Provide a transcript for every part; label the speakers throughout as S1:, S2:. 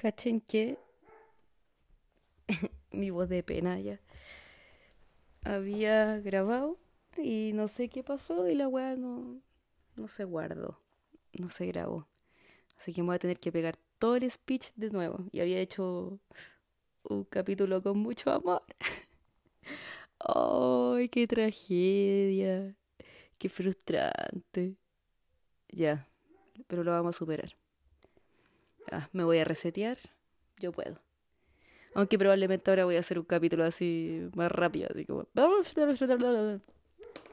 S1: cachen que mi voz de pena ya había grabado y no sé qué pasó y la weá no, no se guardó, no se grabó. Así que me voy a tener que pegar todo el speech de nuevo. Y había hecho un capítulo con mucho amor. ¡Ay, qué tragedia! ¡Qué frustrante! Ya, pero lo vamos a superar. Ah, me voy a resetear. Yo puedo. Aunque probablemente ahora voy a hacer un capítulo así más rápido, así como...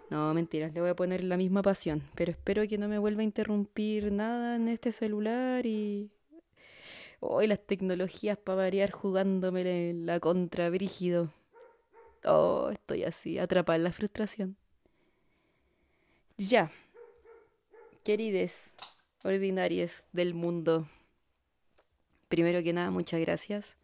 S1: No, mentiras, le voy a poner la misma pasión, pero espero que no me vuelva a interrumpir nada en este celular y... Hoy las tecnologías para variar jugándome la contra brígido. Oh, estoy así, atrapada en la frustración. Ya. Querides ordinarias del mundo. Primero que nada, muchas gracias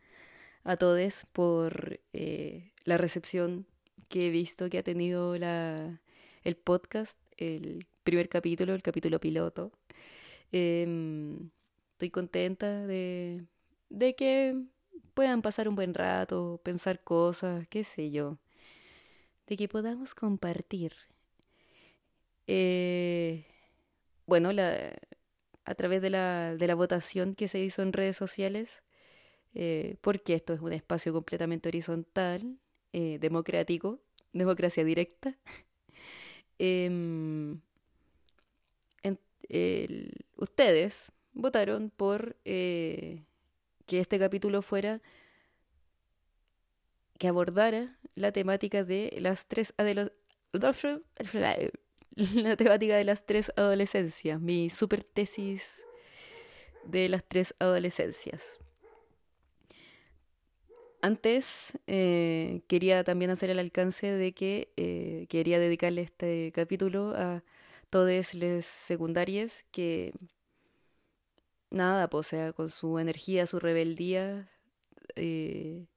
S1: a todos por eh, la recepción que he visto que ha tenido la, el podcast, el primer capítulo, el capítulo piloto. Em, estoy contenta de, de que puedan pasar un buen rato, pensar cosas, qué sé yo, de que podamos compartir. Eh, bueno, la, a través de la, de la votación que se hizo en redes sociales, eh, porque esto es un espacio completamente horizontal, eh, democrático, democracia directa. Em, ustedes votaron por eh, que este capítulo fuera que abordara la temática de las tres la temática de las tres adolescencias, mi super tesis de las tres adolescencias. Antes eh, quería también hacer el alcance de que eh, quería dedicarle este capítulo a todos los secundarios que nada, pues, o sea, con su energía, su rebeldía, eh,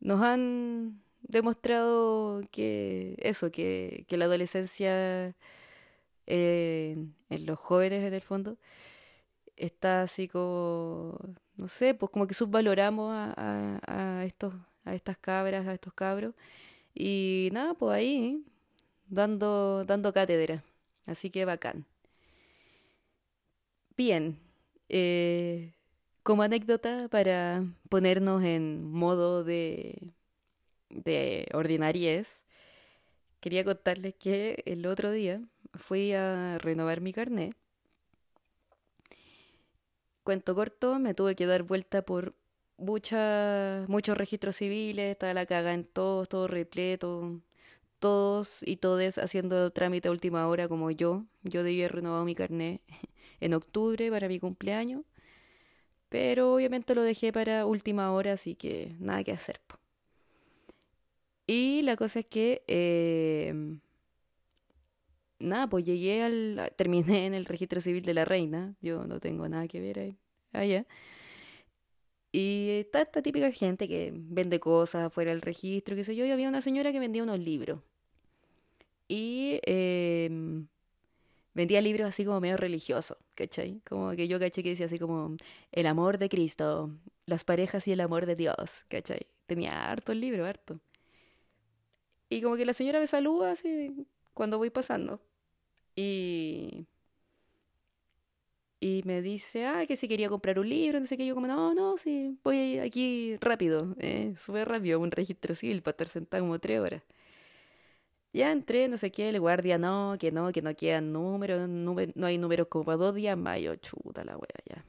S1: nos han demostrado que eso, que, que la adolescencia en los jóvenes en el fondo está así como, no sé, pues como que subvaloramos a, a, estos, a estas cabras, a estos cabros. Y nada, pues ahí, dando, dando cátedra. Así que bacán. Bien, eh, como anécdota para ponernos en modo de, de ordinariez, quería contarles que el otro día fui a renovar mi carnet Cuento corto, me tuve que dar vuelta por muchos registros civiles, estaba la caga en todos, todo repleto, todos y todes haciendo trámite a última hora como yo. Yo debía haber renovado mi carnet en octubre para mi cumpleaños, pero obviamente lo dejé para última hora, así que nada que hacer. Y la cosa es que eh, nada, pues llegué al. terminé en el registro civil de la reina. Yo no tengo nada que ver ahí. Allá. Y está esta típica gente que vende cosas fuera del registro, qué sé yo. Y había una señora que vendía unos libros. Y em, vendía libros así como medio religiosos, ¿cachai? Como que yo caché que decía así como el amor de Cristo, las parejas y el amor de Dios, ¿cachai? Tenía harto el libro, harto. Y como que la señora me saluda así cuando voy pasando. Y, y me dice, ah, que si quería comprar un libro, sé qué. Yo como, no, no, sí, voy aquí rápido, eh, súper rápido, un registro civil para estar sentado como tres horas. Ya entré, no sé qué, el guardia, no, que no, que no quedan números, no hay números como para dos días más. Yo, chuta la wea, ya.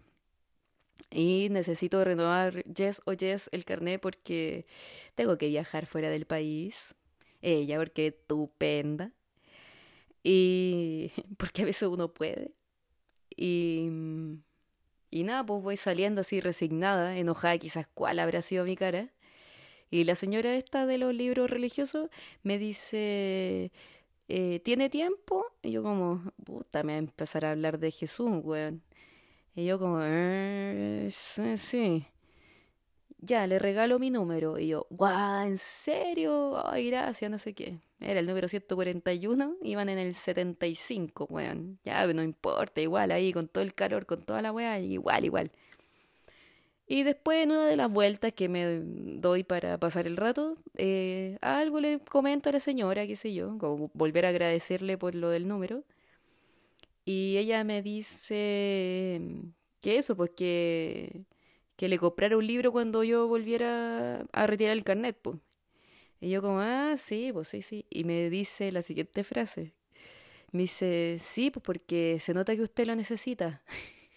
S1: Y necesito renovar yes o yes el carnet porque tengo que viajar fuera del país. Ella, porque estupenda. Y porque a veces uno puede. Y, y nada, pues voy saliendo así resignada, enojada quizás cuál habrá sido mi cara. Y la señora esta de los libros religiosos me dice, eh, ¿tiene tiempo? Y yo como, puta, me va a empezar a hablar de Jesús, weón. Y yo como, eh, sí ya, le regalo mi número. Y yo, guau, ¿en serio? Ay, gracias, no sé qué. Era el número 141, iban en el 75, weón. Ya, no importa, igual ahí, con todo el calor, con toda la weá, igual, igual. Y después en una de las vueltas que me doy para pasar el rato, eh, algo le comento a la señora, qué sé yo, como volver a agradecerle por lo del número. Y ella me dice que eso, pues que le comprara un libro cuando yo volviera a retirar el carnet, pues. Y yo como, ah, sí, pues sí, sí. Y me dice la siguiente frase. Me dice, sí, pues porque se nota que usted lo necesita.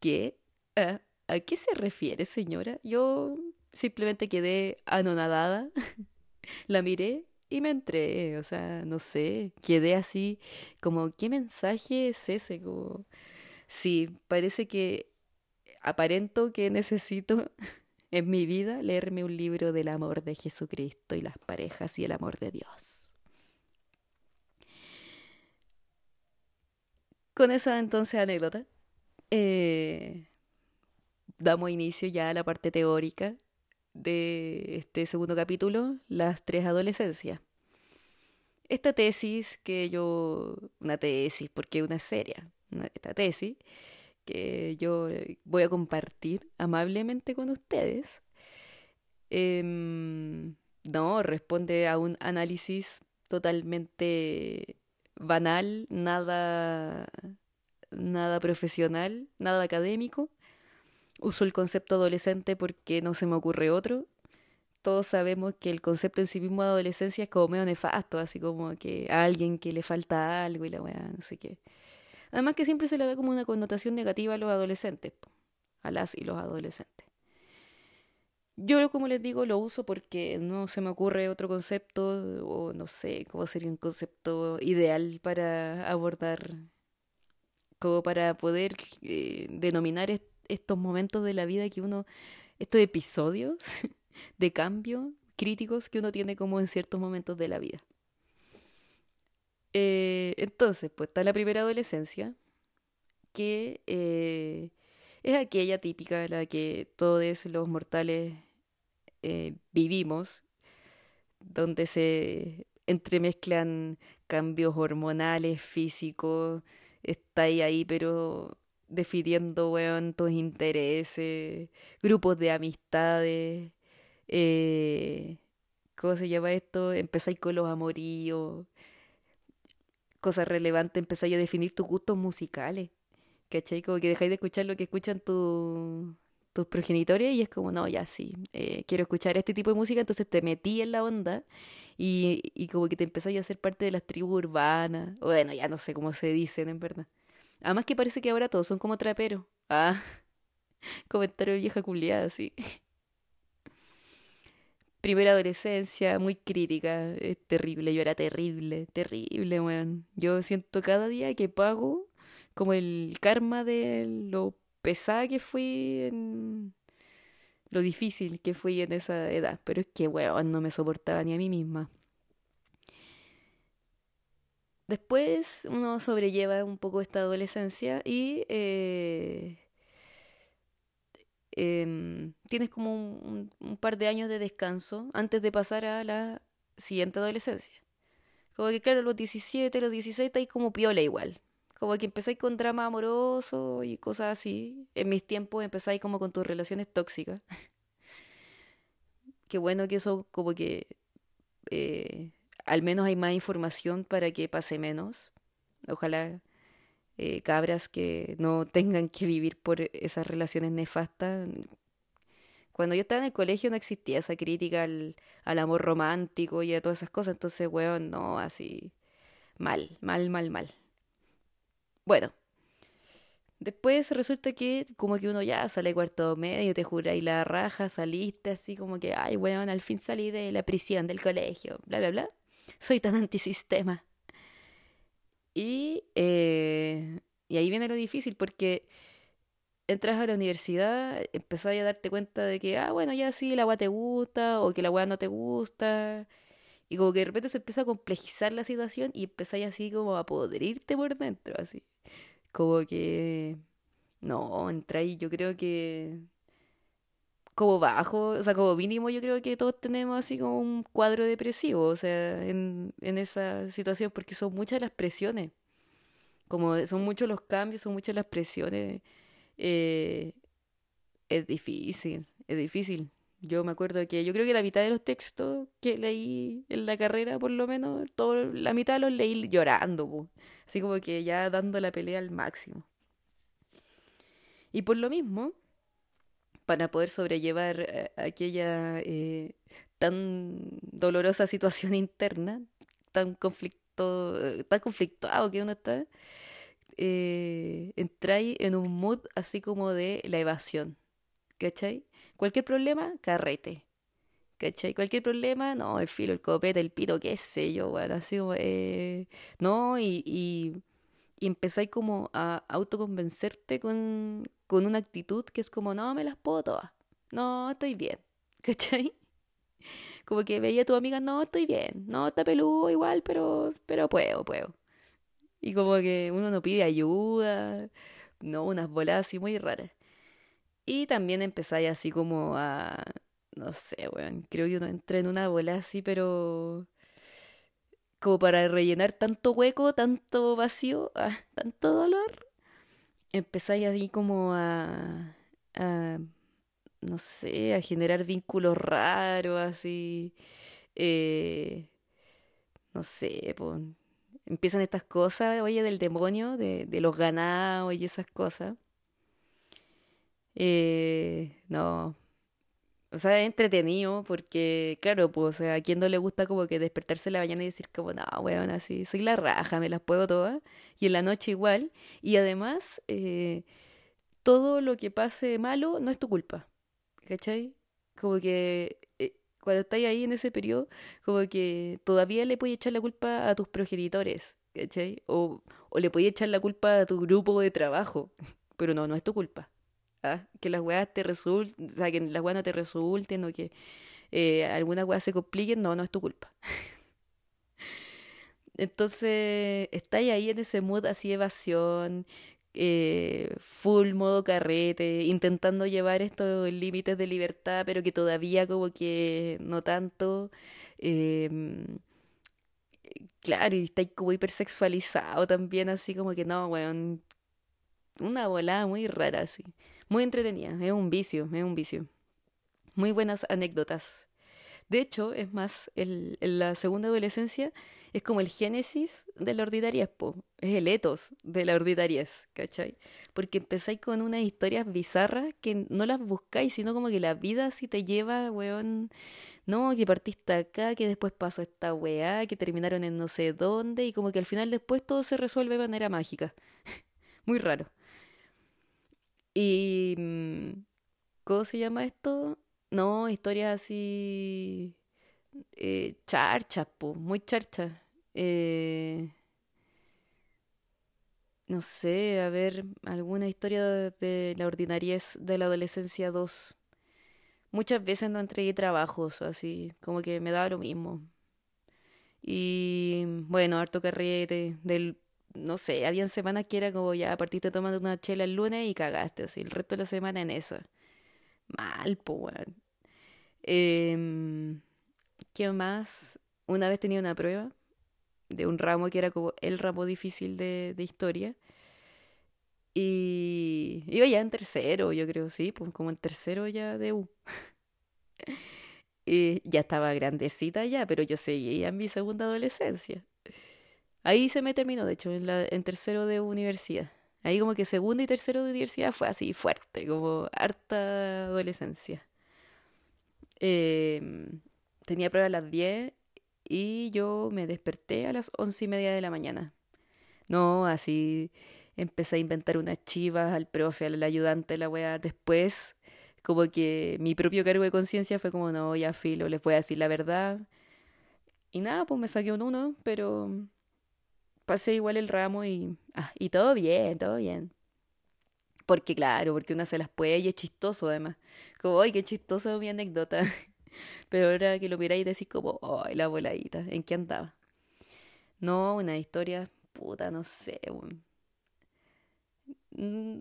S1: ¿Qué? ¿A, ¿A qué se refiere, señora? Yo simplemente quedé anonadada, la miré y me entré, o sea, no sé, quedé así, como, ¿qué mensaje es ese? Como, sí, parece que aparento que necesito en mi vida leerme un libro del amor de Jesucristo y las parejas y el amor de Dios. Con esa entonces anécdota, eh, damos inicio ya a la parte teórica de este segundo capítulo, las tres adolescencias. Esta tesis que yo, una tesis, porque una seria, esta tesis que yo voy a compartir amablemente con ustedes, em, no, responde a un análisis totalmente banal, nada, nada profesional, nada académico. Uso el concepto adolescente porque no se me ocurre otro. Todos sabemos que el concepto en sí mismo de adolescencia es como medio nefasto, así como que a alguien que le falta algo y la weá, no sé qué. Además que siempre se le da como una connotación negativa a los adolescentes, a las y los adolescentes. Yo, como les digo, lo uso porque no se me ocurre otro concepto o no sé cómo sería un concepto ideal para abordar, como para poder eh, denominar estos momentos de la vida que uno, estos episodios de cambio críticos que uno tiene como en ciertos momentos de la vida. Eh, entonces, pues está la primera adolescencia, que eh, es aquella típica en la que todos los mortales eh, vivimos, donde se entremezclan cambios hormonales, físicos, está ahí, ahí pero definiendo, weón, tus intereses, grupos de amistades, ¿cómo se llama esto? Empezáis con los amoríos, cosa relevante, empezáis a definir tus gustos musicales. ¿Cachai? Como que dejáis de escuchar lo que escuchan tus progenitores y es como, no, ya sí, eh, quiero escuchar este tipo de música, entonces te metí en la onda y, y como que te empezáis a hacer parte de las tribus urbanas. Bueno, ya no sé cómo se dicen, en verdad. Además que parece que ahora todos son como traperos. Ah, comentario vieja culiada, sí primera adolescencia, muy crítica, es terrible, yo era terrible, terrible, weón. Yo siento cada día que pago como el karma de lo pesada que fui en lo difícil que fui en esa edad, pero es que, weón, no me soportaba ni a mí misma. Después uno sobrelleva un poco esta adolescencia y eh, Em, tienes como un, par de años de descanso antes de pasar a la siguiente adolescencia. Como que claro, los 17, los 16 estáis como piola igual. Como que empezáis con drama amoroso y cosas así. En mis tiempos empezáis como con tus relaciones tóxicas. Qué bueno que eso como que eh, al menos hay más información para que pase menos. Ojalá eh, cabras que no tengan que vivir por esas relaciones nefastas. Cuando yo estaba en el colegio no existía esa crítica al, al amor romántico y a todas esas cosas, entonces, weón, no, así, mal, mal, mal, mal. Bueno, después resulta que como que uno ya sale cuarto medio, te jura y la raja, saliste así como que, ay, weón, al fin salí de la prisión del colegio, bla, bla, bla. Soy tan antisistema. Y, eh, y ahí viene lo difícil porque entras a la universidad, empezás a darte cuenta de que, ah, bueno, ya sí, la agua te gusta o que la agua no te gusta. Y como que de repente se empieza a complejizar la situación y empezáis así como a podrirte por dentro, así. Como que... No, entráis, yo creo que como bajo, o sea, como mínimo yo creo que todos tenemos así como un cuadro depresivo, o sea, en, en esa situación, porque son muchas las presiones, como son muchos los cambios, son muchas las presiones Eh, es difícil, es difícil. Yo me acuerdo que yo creo que la mitad de los textos que leí en la carrera, por lo menos, todo, la mitad los leí llorando, así como que ya dando la pelea al máximo. Y por lo mismo, para poder sobrellevar eh, aquella eh, tan dolorosa situación interna, tan conflicto, eh, tan conflictuado que uno está, eh, entráis en un mood así como de la evasión. ¿Cachai? Cualquier problema, carrete. ¿Cachai? Cualquier problema, no, el filo, el copete, el pito, qué sé yo, bueno, así como, eh, no, y, empezáis como a autoconvencerte con, con una actitud que es como, no, me las puedo todas, no, estoy bien, ¿cachai? Como que veía a tu amiga, no, estoy bien, no, está peludo igual, pero, pero puedo, puedo. Y como que uno no pide ayuda, no, unas bolas así muy raras. Y también empezáis así como a, no sé, weón, creo que uno entra en una bola así, pero como para rellenar tanto hueco, tanto vacío, ah, tanto dolor, empezáis así como a, a, no sé, a generar vínculos raros, así, eh, no sé, pues empiezan estas cosas, oye, del demonio, de, de los ganados y esas cosas. Eh, no, o sea, es entretenido porque, claro, pues, o sea, a quien no le gusta como que despertarse en la mañana y decir como, no, weón, así, soy la raja, me las puedo todas. Y en la noche igual. Y además, eh, todo lo que pase malo no es tu culpa. ¿Cachai? Como que eh, cuando estás ahí en ese periodo, como que todavía le puedes echar la culpa a tus progenitores. ¿Cachai? O, o le puedes echar la culpa a tu grupo de trabajo. Pero no, no es tu culpa. ¿Ah? Que las weas te resulten, o sea, que las weas no te resulten o que eh, algunas weas se compliquen, no, no es tu culpa. Entonces, estáis ahí en ese mood así evasión, eh, full modo carrete, intentando llevar estos límites de libertad, pero que todavía como que no tanto. em, claro, y estáis como hipersexualizado también, así como que no, weón, una volada muy rara, así. Muy entretenida, es un vicio, es un vicio. Muy buenas anécdotas. De hecho, es más, el, la segunda adolescencia es como el génesis de la ordinariez, po. es el etos de la ordinariez, ¿cachai? Porque empezáis con unas historias bizarras que no las buscáis, sino como que la vida así te lleva, weón, no, que partiste acá, que después pasó esta weá, que terminaron en no sé dónde, y como que al final después todo se resuelve de manera mágica. Muy raro. Y... mm, ¿Cómo se llama esto? No, historias así... Eh, charchas, po, muy charchas. Eh, no sé, a ver, alguna historia de la ordinariez de la adolescencia 2. Muchas veces no entregué trabajos, así, como que me daba lo mismo. Y bueno, harto carrete, del, no sé, habían semanas que era como ya partiste tomando una chela el lunes y cagaste, así, el resto de la semana en esa. Mal, weón. Em, ¿qué más? Una vez tenía una prueba de un ramo que era como el ramo difícil de, de historia. Y iba ya en tercero, yo creo, sí, pues como en tercero ya de U. Y ya estaba grandecita ya, pero yo seguía en mi segunda adolescencia. Ahí se me terminó, de hecho, en, tercero de universidad. Ahí como que segundo y tercero de universidad fue así fuerte, como harta adolescencia. Em, tenía prueba a las 10 y yo me desperté a las once y media de la mañana. No, así empecé a inventar unas chivas al profe, al ayudante, la wea. Después, como que mi propio cargo de conciencia fue como, no, ya filo, les voy a decir la verdad. Y nada, pues me saqué un uno, pero pasé igual el ramo y, ah, y todo bien, todo bien. Porque claro, porque una se las puede y es chistoso además. Como, ay, qué chistoso mi anécdota. Pero ahora que lo miráis decís como, ay, la voladita, ¿en qué andaba? No, una historia, puta, no sé. Mm,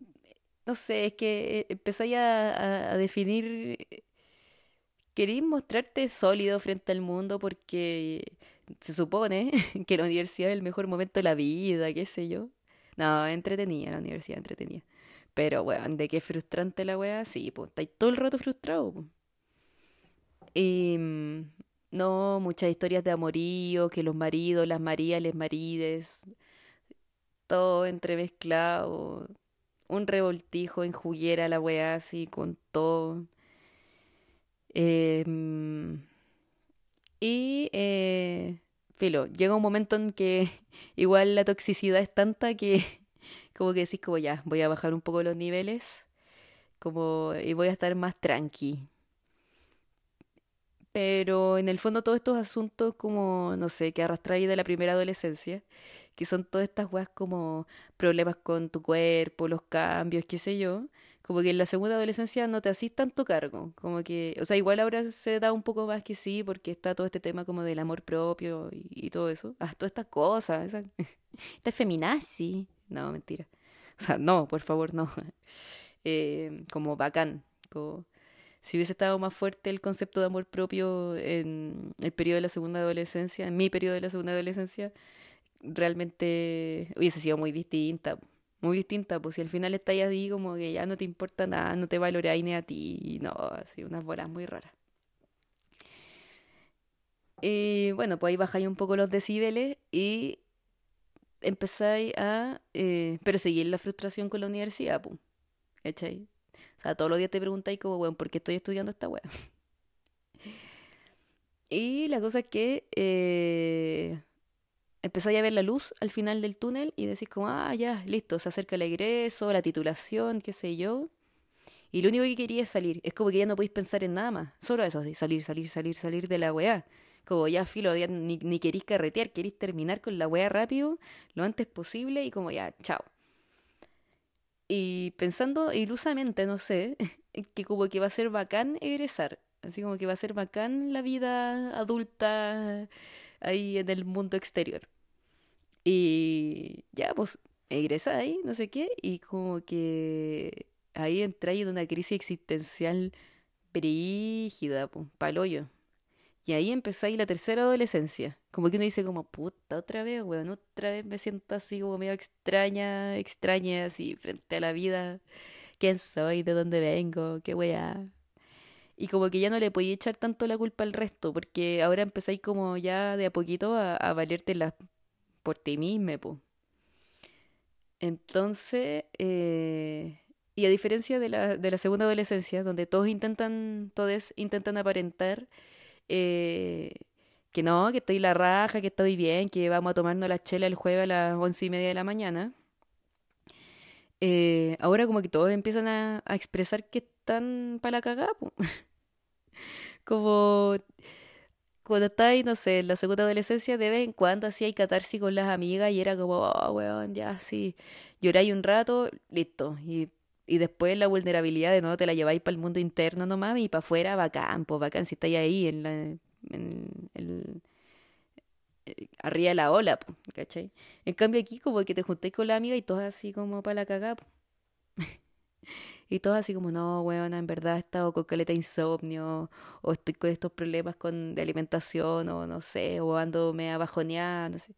S1: No sé, es que empezáis a, a, definir, queréis mostrarte sólido frente al mundo porque se supone que la universidad es el mejor momento de la vida, qué sé yo. No, entretenida la universidad, entretenida. Pero, weón, de qué frustrante la weá, sí, pues, estáis todo el rato frustrado. po. Y mm, no, muchas historias de amorío, que los maridos, las marías, les marides, todo entremezclado. Un revoltijo en juguera la weá así con todo. Em, y, eh, filo, llega un momento en que igual la toxicidad es tanta que como que decís como ya, voy a bajar un poco los niveles como y voy a estar más tranqui. Pero en el fondo todos estos asuntos como, no sé, que arrastráis de la primera adolescencia, que son todas estas weas como problemas con tu cuerpo, los cambios, qué sé yo, como que en la segunda adolescencia no te hacís tanto cargo, como que, o sea, igual ahora se da un poco más que sí, porque está todo este tema como del amor propio y, todo eso, ah, todas estas cosas, esa, esta feminazi, no, mentira, o sea, no, por favor, no, eh, como bacán, como si hubiese estado más fuerte el concepto de amor propio en el periodo de la segunda adolescencia, en mi periodo de la segunda adolescencia, realmente hubiese sido muy distinta, muy distinta, pues si al final estás ahí como que ya no te importa nada, no te valoráis ni a ti, no, así, unas bolas muy raras. Y bueno, pues ahí bajáis un poco los decibeles y empezáis a eh, perseguir la frustración con la universidad, pues, ¿cachai? O sea, todos los días te preguntáis como, weón, ¿por qué estoy estudiando esta weá? Y la cosa es que eh, empezáis a ver la luz al final del túnel y decís como, ah, ya, listo, se acerca el egreso, la titulación, qué sé yo. Y lo único que quería es salir. Es como que ya no podéis pensar en nada más. Solo eso, de salir, salir, salir, salir de la weá. Como ya, filo, ni, ni queréis carretear, queréis terminar con la weá rápido, lo antes posible y como ya, chao. Y pensando ilusamente, no sé, que como que va a ser bacán egresar. Así como que va a ser bacán la vida adulta ahí en el mundo exterior. Y ya, pues, egresa ahí, no sé qué, y como que ahí entra en una crisis existencial brígida, pues, paloyo. Y ahí empezáis la tercera adolescencia. Como que uno dice como, puta, otra vez, weón, otra vez me siento así como medio extraña, extraña, así, frente a la vida. ¿Quién soy? ¿De dónde vengo? ¿Qué weá? Y como que ya no le podía echar tanto la culpa al resto, porque ahora empezáis como ya de a poquito a, a valértela por ti mismo, po. Entonces, eh, y a diferencia de la, de la segunda adolescencia, donde todos intentan, todos intentan aparentar eh, que no, que estoy la raja, que estoy bien, que vamos a tomarnos la chela el jueves a las once y media de la mañana. eh, ahora como que todos empiezan a expresar que están para la cagada. Como cuando estáis, no sé, en la segunda adolescencia, de vez en cuando hay catarsis con las amigas y era como, oh, weón, ya, sí. Lloráis un rato, listo. Y, y después la vulnerabilidad de nuevo te la lleváis para el mundo interno nomás y para afuera, bacán, pues bacán, si estáis ahí en la, eh, arriba de la ola, po, ¿cachai? En cambio aquí como que te juntáis con la amiga y todas así como para la cagada. Y todos así como, no, weón, en verdad he estado con caleta de insomnio, o estoy con estos problemas con, de alimentación, o no sé, o ando media bajoneada, no sé.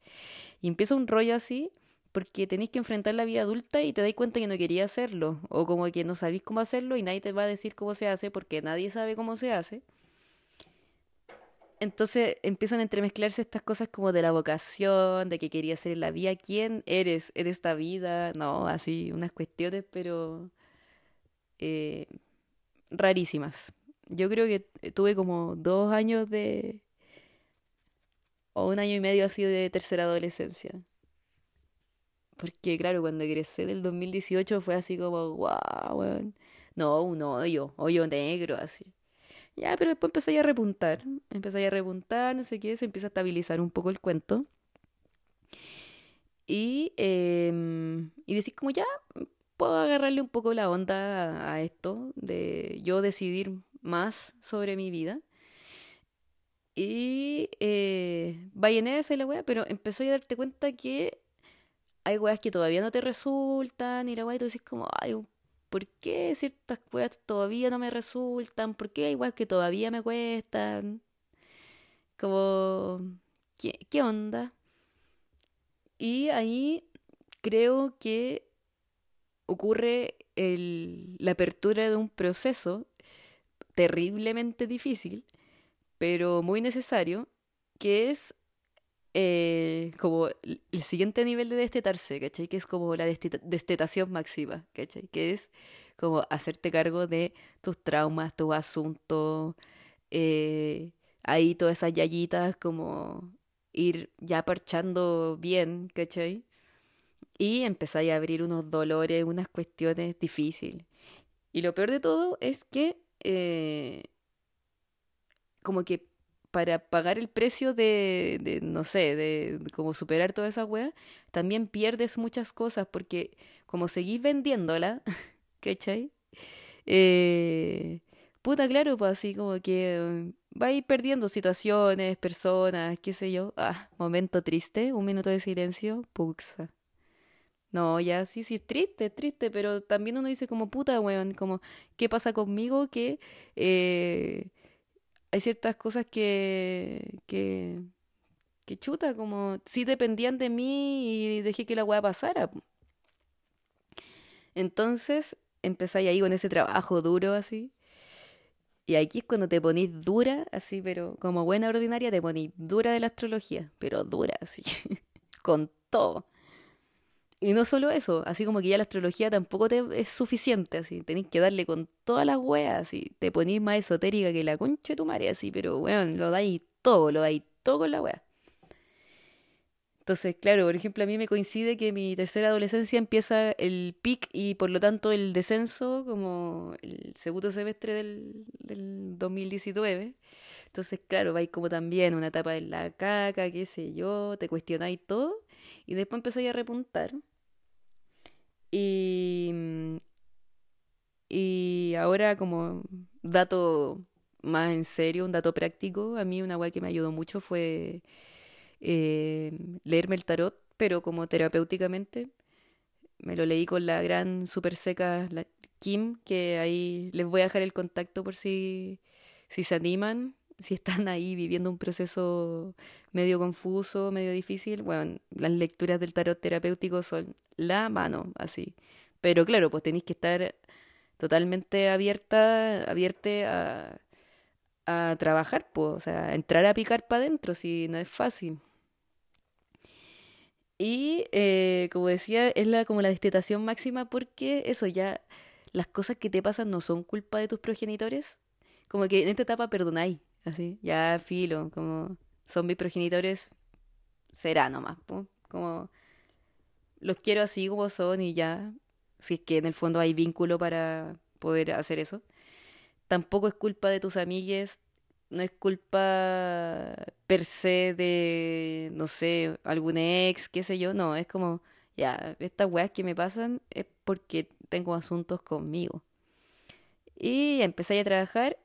S1: Y empieza un rollo así, porque tenéis que enfrentar la vida adulta y te dais cuenta que no quería hacerlo, o como que no sabéis cómo hacerlo y nadie te va a decir cómo se hace, porque nadie sabe cómo se hace. Entonces empiezan a entremezclarse estas cosas como de la vocación, de que quería ser en la vida, quién eres en esta vida, no, así, unas cuestiones, pero eh, rarísimas. Yo creo que tuve como dos años de... o un año y medio así de tercera adolescencia. Porque claro, cuando egresé del 2018 fue así como, wow, weón. No, un hoyo, hoyo negro así. Ya, pero después empecé a repuntar. Empecé a repuntar, no sé qué, se empieza a estabilizar un poco el cuento. Y, em, y decís como ya, puedo agarrarle un poco la onda a, esto de yo decidir más sobre mi vida. Y eh, vaya en esa y la wea, pero empezó a darte cuenta que hay weas que todavía no te resultan y la wea y tú dices como, ay, ¿por qué ciertas weas todavía no me resultan? ¿Por qué hay weas que todavía me cuestan? Como, ¿qué, qué onda? Y ahí creo que ocurre el, la apertura de un proceso terriblemente difícil, pero muy necesario, que es eh, como el siguiente nivel de destetarse, ¿cachai? Que es como la destetación máxima, ¿cachai? Que es como hacerte cargo de tus traumas, tus asuntos, eh, ahí todas esas yayitas, como ir ya parchando bien, ¿cachai? Y empezáis a abrir unos dolores, unas cuestiones difíciles. Y lo peor de todo es que, eh, como que para pagar el precio de, no sé, de, como superar toda esa wea, también pierdes muchas cosas porque como seguís vendiéndola, ¿cachai? Eh, puta, claro, pues así como que va a ir perdiendo situaciones, personas, qué sé yo. Ah, momento triste, un minuto de silencio, puxa. No, ya sí, sí, es triste, triste, pero también uno dice como puta, weón, como, ¿qué pasa conmigo? Que eh, hay ciertas cosas que, que, que chuta, como sí dependían de mí y dejé que la weá pasara. Entonces empezáis ahí con ese trabajo duro así. Y aquí es cuando te ponís dura, así, pero como buena ordinaria te ponís dura de la astrología, pero dura, así, con todo. Y no solo eso, así como que ya la astrología tampoco te es suficiente, así, tenés que darle con todas las weas, y te ponís más esotérica que la concha de tu madre, así, pero weón, lo dais todo, lo dais todo con la wea. Entonces, claro, por ejemplo, a mí me coincide que mi tercera adolescencia empieza el pic y por lo tanto el descenso como el segundo semestre del, del 2019. Entonces, claro, vais como también una etapa de la caca, qué sé yo, te cuestionáis todo y después empezáis a repuntar. Y, y ahora como dato más en serio, un dato práctico, a mí una weá que me ayudó mucho fue eh, leerme el tarot, pero como terapéuticamente. Me lo leí con la gran super seca Kim, que ahí les voy a dejar el contacto por si, si se animan, si están ahí viviendo un proceso medio confuso, medio difícil. Bueno, las lecturas del tarot terapéutico son la mano, así. Pero claro, pues tenéis que estar totalmente abierta, abierta a, a trabajar, pues, o sea, entrar a picar para adentro, si no es fácil. Y eh, como decía, es la, como la destetación máxima porque eso ya, las cosas que te pasan no son culpa de tus progenitores. Como que en esta etapa perdonáis, así, ya filo, como son mis progenitores, será nomás, como los quiero así como son y ya, si es que en el fondo hay vínculo para poder hacer eso. Tampoco es culpa de tus amigues, no es culpa per se de, no sé, algún ex, qué sé yo, no, es como, ya, estas weas que me pasan es porque tengo asuntos conmigo. Y empecé a trabajar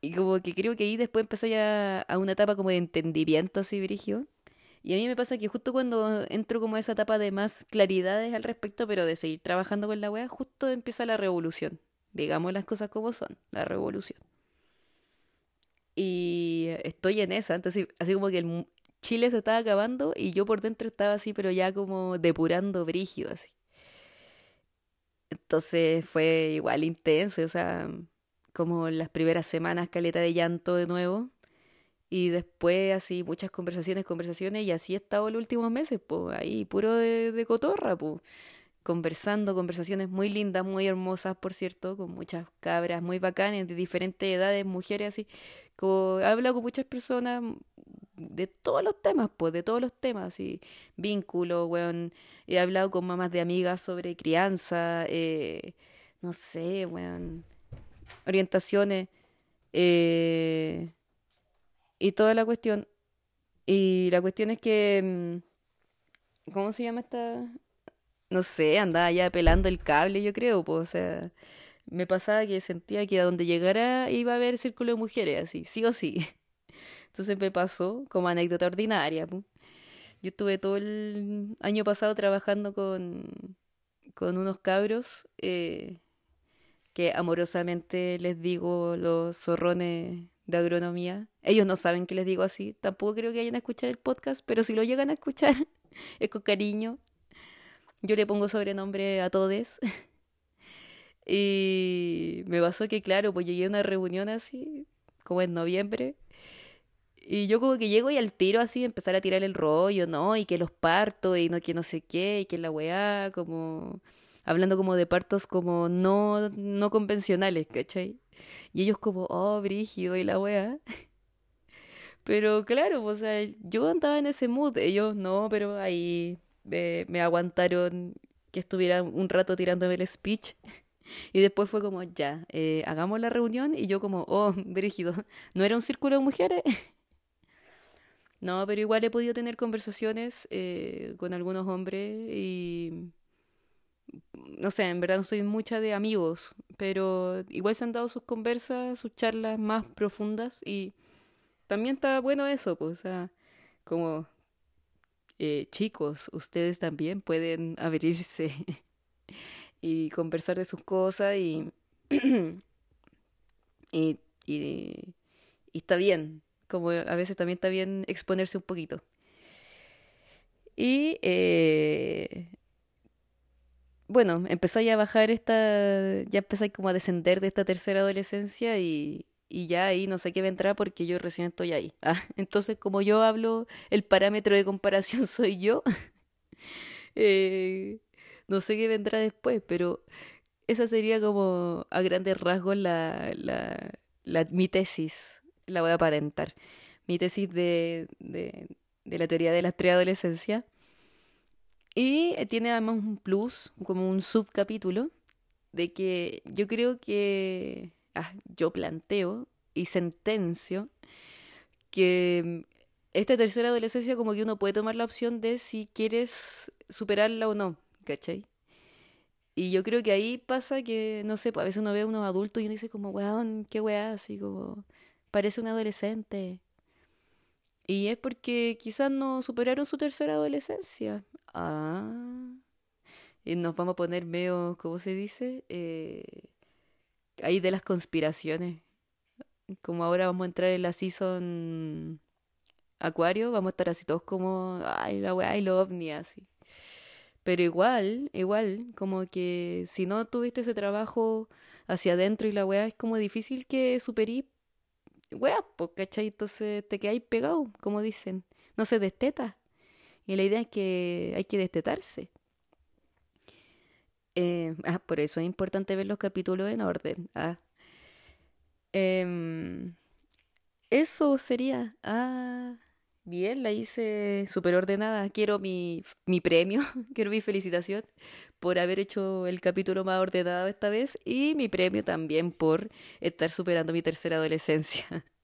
S1: y como que creo que ahí después empecé a, a una etapa como de entendimiento así, Brigio. Y a mí me pasa que justo cuando entro como a esa etapa de más claridades al respecto, pero de seguir trabajando con la wea, justo empieza la revolución. Digamos las cosas como son, la revolución. Y estoy en esa, entonces así como que el Chile se estaba acabando y yo por dentro estaba así, pero ya como depurando brígido así. Entonces fue igual intenso, o sea, como las primeras semanas caleta de llanto de nuevo. Y después así muchas conversaciones, conversaciones, y así he estado los últimos meses, pues ahí puro de, cotorra, pues conversando, conversaciones muy lindas, muy hermosas, por cierto, con muchas cabras muy bacanas de diferentes edades, mujeres así. Como, he hablado con muchas personas de todos los temas, pues, de todos los temas, y vínculos, weón. He hablado con mamás de amigas sobre crianza, eh, no sé, weón, orientaciones, eh, y toda la cuestión. Y la cuestión es que, mm, ¿cómo se llama esta? no sé, andaba ya pelando el cable, yo creo, pues, o sea, me pasaba que sentía que a donde llegara iba a haber círculo de mujeres, así, sí o sí. Entonces me pasó como anécdota ordinaria. Pues. Yo estuve todo el año pasado trabajando con, con unos cabros eh, que amorosamente les digo los zorrones de agronomía. Ellos no saben que les digo así. Tampoco creo que vayan a escuchar el podcast, pero si lo llegan a escuchar es con cariño Yo le pongo sobrenombre a todes. y me pasó que, claro, pues llegué a una reunión así, como en noviembre. Y yo como que llego y al tiro así empezar a tirar el rollo, ¿no? Y que los parto y no que no sé qué, y que la weá, como hablando como de partos como no, no convencionales, ¿cachai? Y ellos como, oh, brígido y la weá. Pero claro, o sea, yo andaba en ese mood, ellos no, pero ahí me, me aguantaron que estuviera un rato tirándome el speech. Y después fue como, ya, eh, hagamos la reunión. Y yo como, oh, brígido, ¿no era un círculo de mujeres? No, pero igual he podido tener conversaciones eh, con algunos hombres y no sé, en verdad no soy mucha de amigos, pero igual se han dado sus conversas, sus charlas más profundas y también está bueno eso, pues, o sea, como eh, chicos, ustedes también pueden abrirse y conversar de sus cosas y, y, y, está bien, como a veces también está bien exponerse un poquito. Y eh, bueno, empezáis a bajar esta, ya empezáis como a descender de esta tercera adolescencia y, y ya ahí no sé qué vendrá porque yo recién estoy ahí. Ah, entonces, como yo hablo, el parámetro de comparación soy yo. eh, no sé qué vendrá después, pero esa sería como a grandes rasgos la, la, la mi tesis. La voy a aparentar. Mi tesis de, de, de la teoría de la preadolescencia y eh, tiene además un plus, como un subcapítulo, de que yo creo que, ah, yo planteo y sentencio que mm, esta tercera adolescencia como que uno puede tomar la opción de si quieres superarla o no, ¿cachai? Y yo creo que ahí pasa que, no sé, pues, a veces uno ve a unos adultos y uno dice como, weón, qué weá, así como, parece un adolescente. Y es porque quizás no superaron su tercera adolescencia. Ah. Y nos vamos a poner medio, ¿cómo se dice? Eh, ahí de las conspiraciones. Como ahora vamos a entrar en la season Acuario, vamos a estar así todos como, ay, la weá, y lo ovni, así. Pero igual, igual, como que si no tuviste ese trabajo hacia adentro y la weá, es como difícil que superís, weá, pues, ¿cachai? Entonces te quedáis pegado, como dicen. No se desteta. Y la idea es que hay que destetarse. Eh, ah, por eso es importante ver los capítulos en orden. Ah. Em, eso sería. Ah, bien, la hice súper ordenada. Quiero mi, mi premio, quiero mi felicitación por haber hecho el capítulo más ordenado esta vez y mi premio también por estar superando mi tercera adolescencia.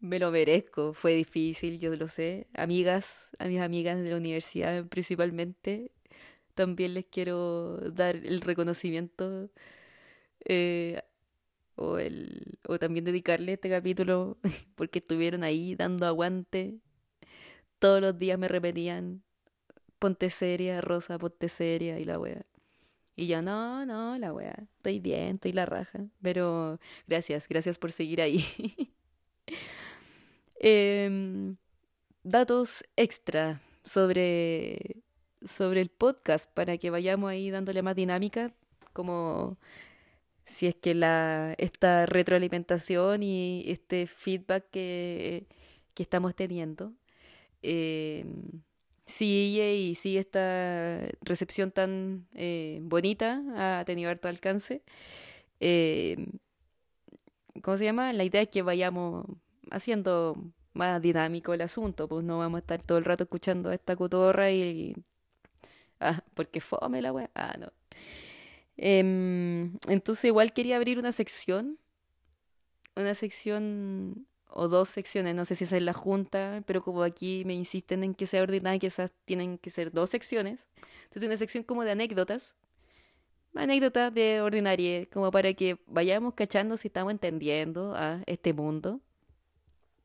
S1: Me lo merezco, fue difícil, yo lo sé. Amigas, a mis amigas de la universidad principalmente, también les quiero dar el reconocimiento eh, o, el, o también dedicarle este capítulo porque estuvieron ahí dando aguante. Todos los días me repetían, ponte seria, Rosa, ponte seria y la wea. Y yo, no, no, la wea, estoy bien, estoy la raja. Pero gracias, gracias por seguir ahí. Em, datos extra sobre, sobre el podcast para que vayamos ahí dándole más dinámica, como si es que la, esta retroalimentación y este feedback que, que estamos teniendo eh, sigue y sigue esta recepción tan eh, bonita, ha tenido harto alcance. Eh, ¿Cómo se llama? La idea es que vayamos haciendo más dinámico el asunto, pues no vamos a estar todo el rato escuchando esta cotorra y... ah, porque fome la weá. Ah, no. Em, entonces igual quería abrir una sección, una sección o dos secciones, no sé si esa es la junta, pero como aquí me insisten en que sea ordinaria, esas tienen que ser dos secciones. Entonces una sección como de anécdotas, anécdotas de ordinaria, como para que vayamos cachando si estamos entendiendo a este mundo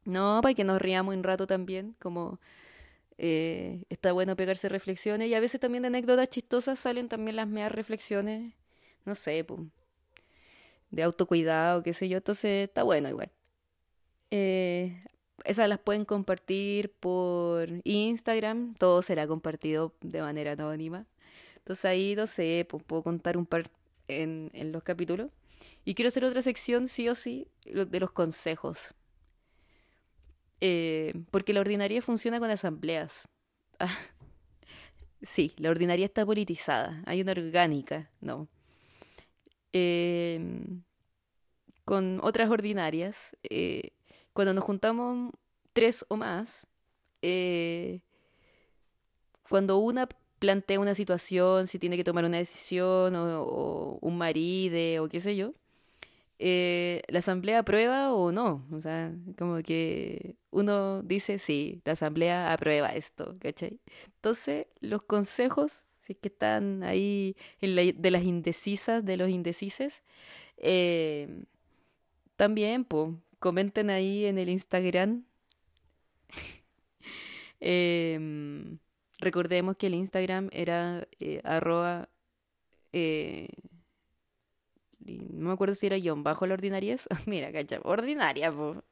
S1: no, para que nos riamos un rato también, como eh, está bueno pegarse reflexiones y a veces también de anécdotas chistosas salen también las meas reflexiones, no sé, de autocuidado, qué sé yo, entonces está bueno igual. Eh, esas las pueden compartir por Instagram, todo será compartido de manera anónima. Entonces ahí, no sé, puedo contar un par en, en los capítulos. Y quiero hacer otra sección, sí o sí, de los consejos. Eh, porque la ordinaria funciona con asambleas. sí, la ordinaria está politizada. Hay una orgánica, no. Eh, con otras ordinarias, eh, cuando nos juntamos tres o más, eh, cuando una plantea una situación, si tiene que tomar una decisión o, un marido o qué sé yo, eh, la asamblea aprueba o no. O sea, como que uno dice, sí, la asamblea aprueba esto, ¿cachai? Entonces, los consejos, si es que están ahí de las indecisas, de los indecises, eh, también, pues, comenten ahí en el Instagram. Em, recordemos que el Instagram era eh, arroba... Eh, no me acuerdo si era guion bajo la ordinariez. Mira, cacha, ordinaria, po.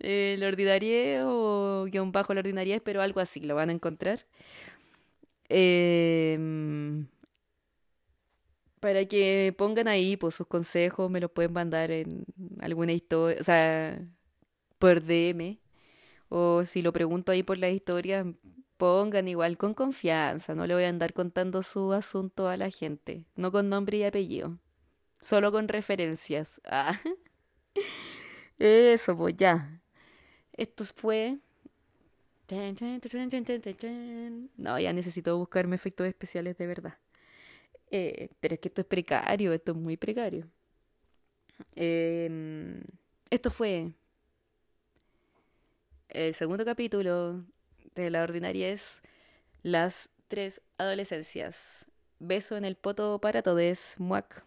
S1: Eh, la ordinaria o guion bajo la ordinariez, pero algo así, lo van a encontrar. Eh, para que pongan ahí pues, sus consejos, me los pueden mandar en alguna historia, o sea, por DM, o si lo pregunto ahí por la historia, pongan igual con confianza, no le voy a andar contando su asunto a la gente, no con nombre y apellido, solo con referencias. Ah. Eso, pues ya. Esto fue... No, ya necesito buscarme efectos especiales de verdad. Eh, pero es que esto es precario, esto es muy precario. Em, esto fue el segundo capítulo de La Ordinaria es Las tres adolescencias. Beso en el poto para todos. Muac.